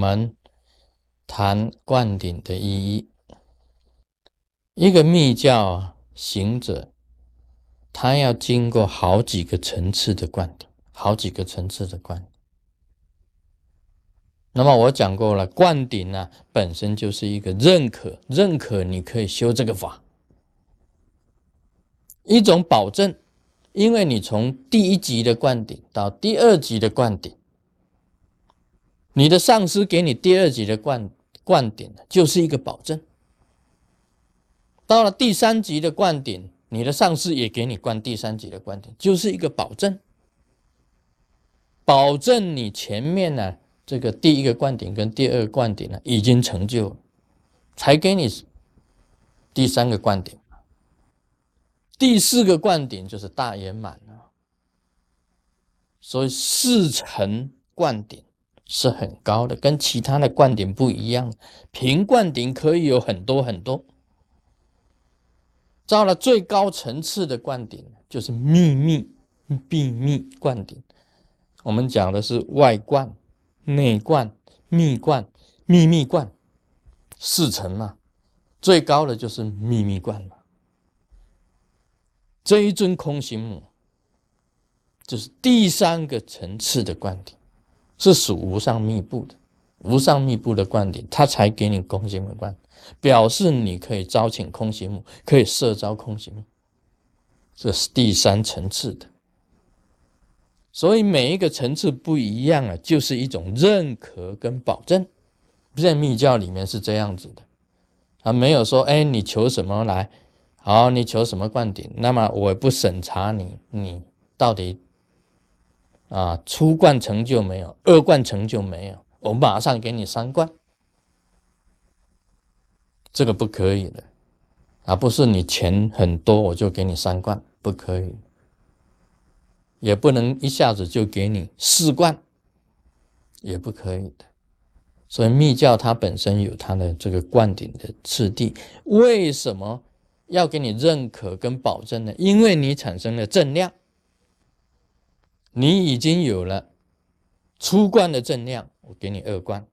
们谈灌顶的意义。一个密教行者，他要经过好几个层次的灌顶，好几个层次的灌顶。那么我讲过了，灌顶呢本身就是一个认可，认可你可以修这个法，一种保证。因为你从第一级的灌顶到第二级的灌顶，你的上司给你第二级的灌灌顶就是一个保证。到了第三级的灌顶，你的上司也给你灌第三级的灌顶，就是一个保证，保证你前面呢这个第一个灌顶跟第二个灌顶呢已经成就，才给你第三个灌顶。第四个灌顶就是大圆满了，所以四层灌顶是很高的，跟其他的灌顶不一样。平灌顶可以有很多很多，到了最高层次的灌顶就是秘密秘密灌顶。我们讲的是外灌、内灌、密灌、秘密灌四层嘛，最高的就是秘密灌嘛。这一尊空行母，就是第三个层次的灌顶，是属无上密布的，无上密布的灌顶，他才给你空行母灌，表示你可以招请空行母，可以摄招空行母，这是第三层次的。所以每一个层次不一样啊，就是一种认可跟保证，在密教里面是这样子的，啊，没有说，哎，你求什么来。好，你求什么灌顶？那么我不审查你，你到底啊初灌成就没有？二灌成就没有？我马上给你三灌，这个不可以的，啊，不是你钱很多我就给你三灌，不可以，也不能一下子就给你四灌，也不可以的。所以密教它本身有它的这个灌顶的次第，为什么？要给你认可跟保证呢，因为你产生了正量，你已经有了初冠的正量，我给你二冠；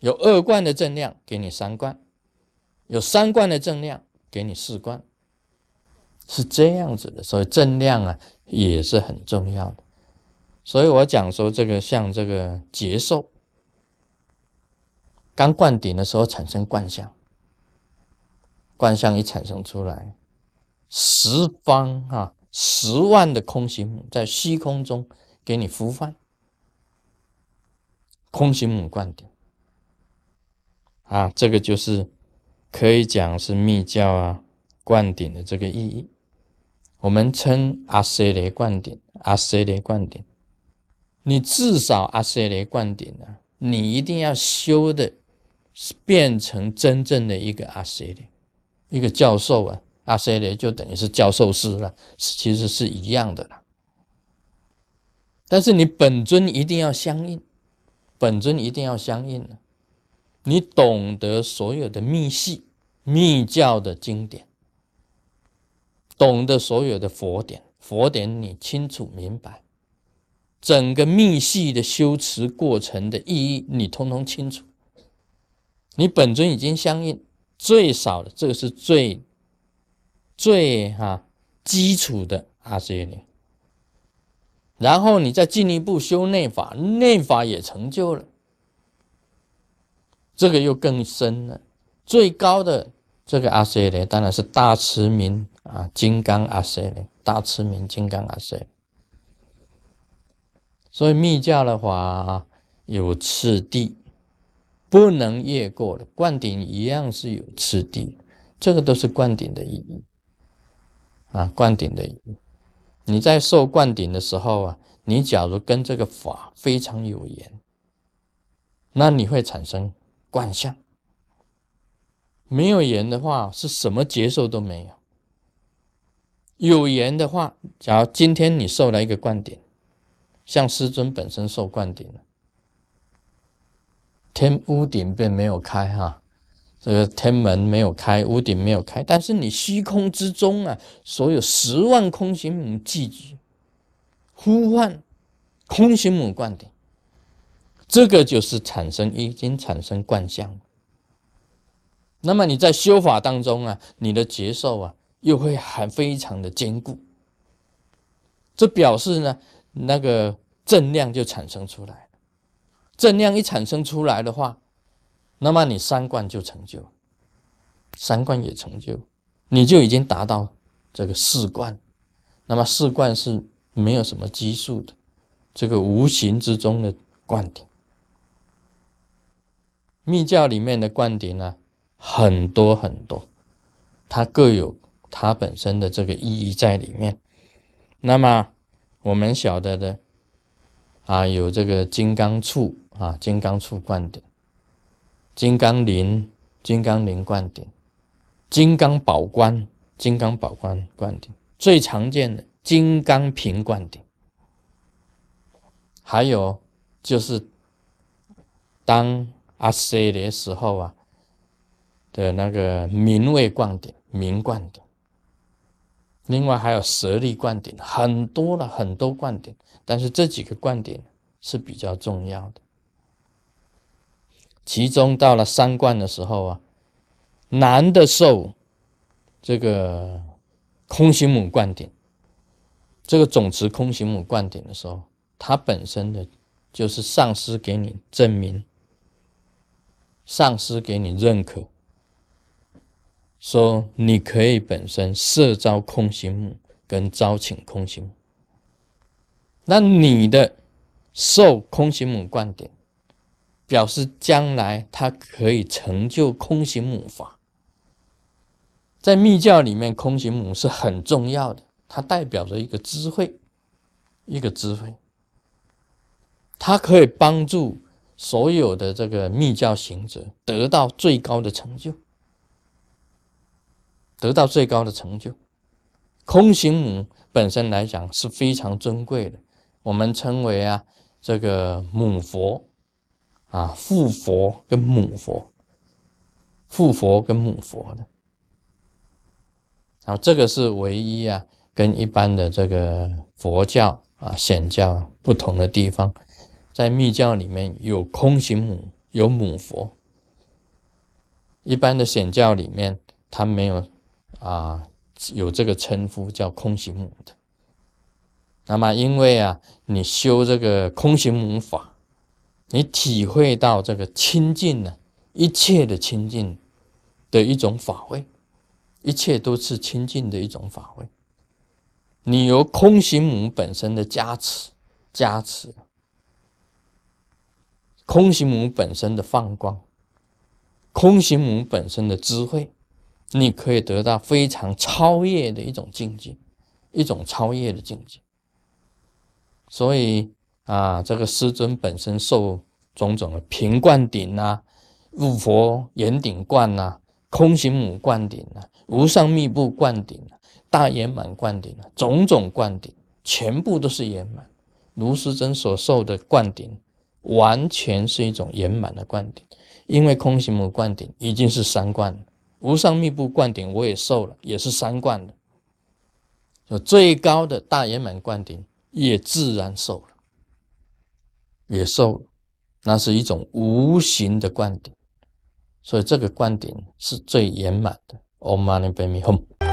有二冠的正量，给你三冠；有三冠的正量，给你四冠，是这样子的。所以正量啊也是很重要的。所以我讲说这个像这个结寿，刚灌顶的时候产生冠相。观相一产生出来，十方啊，十万的空行母在虚空中给你呼唤，空行母灌顶啊，这个就是可以讲是密教啊灌顶的这个意义。我们称阿塞雷灌顶，阿塞雷灌顶，你至少阿塞雷灌顶啊，你一定要修的变成真正的一个阿塞雷。一个教授啊，阿塞雷就等于是教授师了，其实是一样的啦。但是你本尊一定要相应，本尊一定要相应了。你懂得所有的密系、密教的经典，懂得所有的佛典，佛典你清楚明白，整个密系的修持过程的意义，你通通清楚。你本尊已经相应。最少的，这个是最最哈基础的阿舍耶然后你再进一步修内法，内法也成就了，这个又更深了。最高的这个阿舍耶当然是大慈明啊，金刚阿舍耶，大慈明金刚阿舍耶。所以密教的话有次第。不能越过的灌顶一样是有次第，这个都是灌顶的意义啊，灌顶的。你在受灌顶的时候啊，你假如跟这个法非常有缘，那你会产生惯相；没有缘的话，是什么接受都没有。有缘的话，假如今天你受了一个灌顶，像师尊本身受灌顶了。天屋顶并没有开哈，这个天门没有开，屋顶没有开，但是你虚空之中啊，所有十万空行母聚集，呼唤空行母灌顶，这个就是产生已经产生灌相。那么你在修法当中啊，你的接受啊，又会很非常的坚固。这表示呢，那个正量就产生出来了。正量一产生出来的话，那么你三观就成就，三观也成就，你就已经达到这个四观。那么四观是没有什么基数的，这个无形之中的观点。密教里面的观点呢？很多很多，它各有它本身的这个意义在里面。那么我们晓得的啊，有这个金刚杵啊，金刚杵观点，金刚铃，金刚铃灌顶，金刚宝冠，金刚宝冠灌顶，最常见的金刚瓶灌顶，还有就是当阿塞的时候啊。的那个名位灌顶、名观点，另外还有舍利灌顶，很多了很多灌顶，但是这几个灌顶是比较重要的。其中到了三观的时候啊，男的受这个空行母灌顶，这个总持空行母灌顶的时候，它本身的就是上师给你证明，上师给你认可。说你可以本身摄招空行母跟招请空行母，那你的受空行母灌顶，表示将来他可以成就空行母法。在密教里面，空行母是很重要的，它代表着一个智慧，一个智慧，它可以帮助所有的这个密教行者得到最高的成就。得到最高的成就，空行母本身来讲是非常尊贵的，我们称为啊这个母佛啊父佛跟母佛，父佛跟母佛的，好，这个是唯一啊跟一般的这个佛教啊显教不同的地方，在密教里面有空行母有母佛，一般的显教里面它没有。啊，有这个称呼叫空行母的。那么，因为啊，你修这个空行母法，你体会到这个清净呢，一切的清净的一种法会，一切都是清净的一种法会。你由空行母本身的加持，加持，空行母本身的放光，空行母本身的智慧。你可以得到非常超越的一种境界，一种超越的境界。所以啊，这个师尊本身受种种的平灌顶呐、入佛圆顶灌呐、空行母灌顶呐、无上密布灌顶呐、大圆满灌顶啊，种种灌顶全部都是圆满。卢师尊所受的灌顶，完全是一种圆满的灌顶，因为空行母灌顶已经是三灌了。无上密布灌顶我也受了，也是三灌的。就最高的大圆满灌顶也自然受了，野兽。那是一种无形的灌顶，所以这个灌顶是最圆满的。Om Mani Padme Hum。